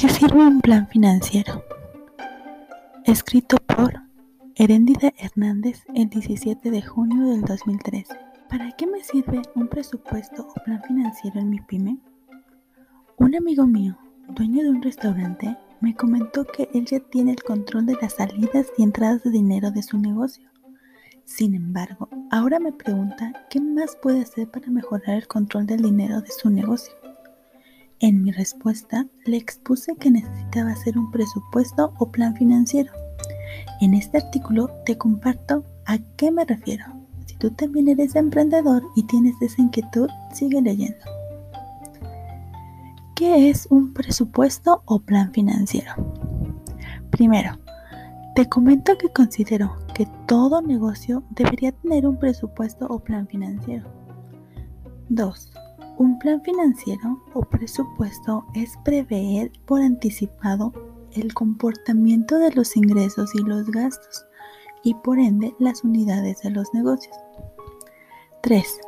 qué sirve un plan financiero? Escrito por Heréndida Hernández el 17 de junio del 2013. ¿Para qué me sirve un presupuesto o plan financiero en mi pyme? Un amigo mío, dueño de un restaurante, me comentó que él ya tiene el control de las salidas y entradas de dinero de su negocio. Sin embargo, ahora me pregunta qué más puede hacer para mejorar el control del dinero de su negocio. En mi respuesta le expuse que necesitaba hacer un presupuesto o plan financiero. En este artículo te comparto a qué me refiero. Si tú también eres emprendedor y tienes esa inquietud, sigue leyendo. ¿Qué es un presupuesto o plan financiero? Primero, te comento que considero que todo negocio debería tener un presupuesto o plan financiero. 2. Un plan financiero o presupuesto es prever por anticipado el comportamiento de los ingresos y los gastos y por ende las unidades de los negocios. 3.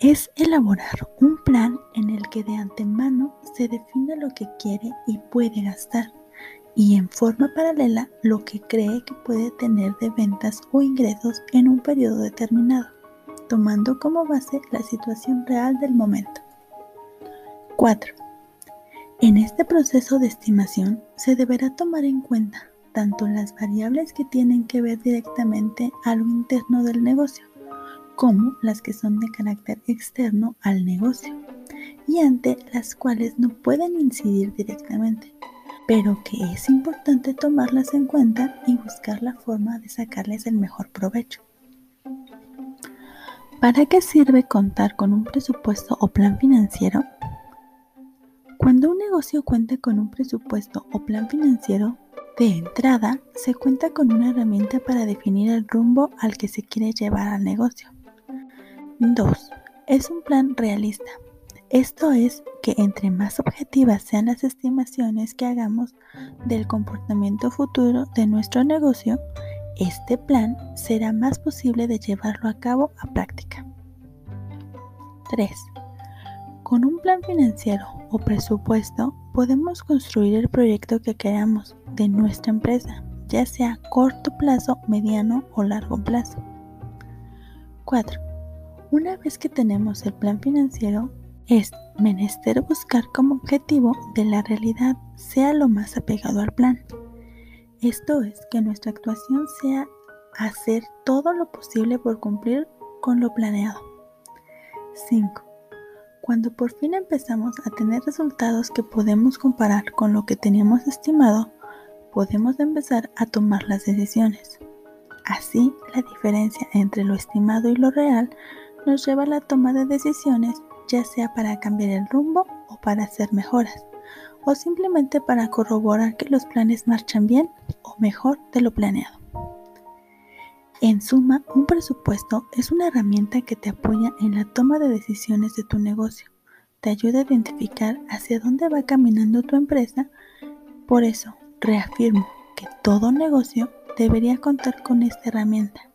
Es elaborar un plan en el que de antemano se define lo que quiere y puede gastar y en forma paralela lo que cree que puede tener de ventas o ingresos en un periodo determinado tomando como base la situación real del momento. 4. En este proceso de estimación se deberá tomar en cuenta tanto las variables que tienen que ver directamente a lo interno del negocio, como las que son de carácter externo al negocio, y ante las cuales no pueden incidir directamente, pero que es importante tomarlas en cuenta y buscar la forma de sacarles el mejor provecho. ¿Para qué sirve contar con un presupuesto o plan financiero? Cuando un negocio cuenta con un presupuesto o plan financiero, de entrada se cuenta con una herramienta para definir el rumbo al que se quiere llevar al negocio. 2. Es un plan realista. Esto es que entre más objetivas sean las estimaciones que hagamos del comportamiento futuro de nuestro negocio, este plan será más posible de llevarlo a cabo a práctica. 3. Con un plan financiero o presupuesto podemos construir el proyecto que queramos de nuestra empresa, ya sea corto plazo, mediano o largo plazo. 4. Una vez que tenemos el plan financiero, es menester buscar como objetivo de la realidad sea lo más apegado al plan. Esto es que nuestra actuación sea hacer todo lo posible por cumplir con lo planeado. 5. Cuando por fin empezamos a tener resultados que podemos comparar con lo que teníamos estimado, podemos empezar a tomar las decisiones. Así, la diferencia entre lo estimado y lo real nos lleva a la toma de decisiones, ya sea para cambiar el rumbo o para hacer mejoras o simplemente para corroborar que los planes marchan bien o mejor de lo planeado. En suma, un presupuesto es una herramienta que te apoya en la toma de decisiones de tu negocio, te ayuda a identificar hacia dónde va caminando tu empresa, por eso reafirmo que todo negocio debería contar con esta herramienta.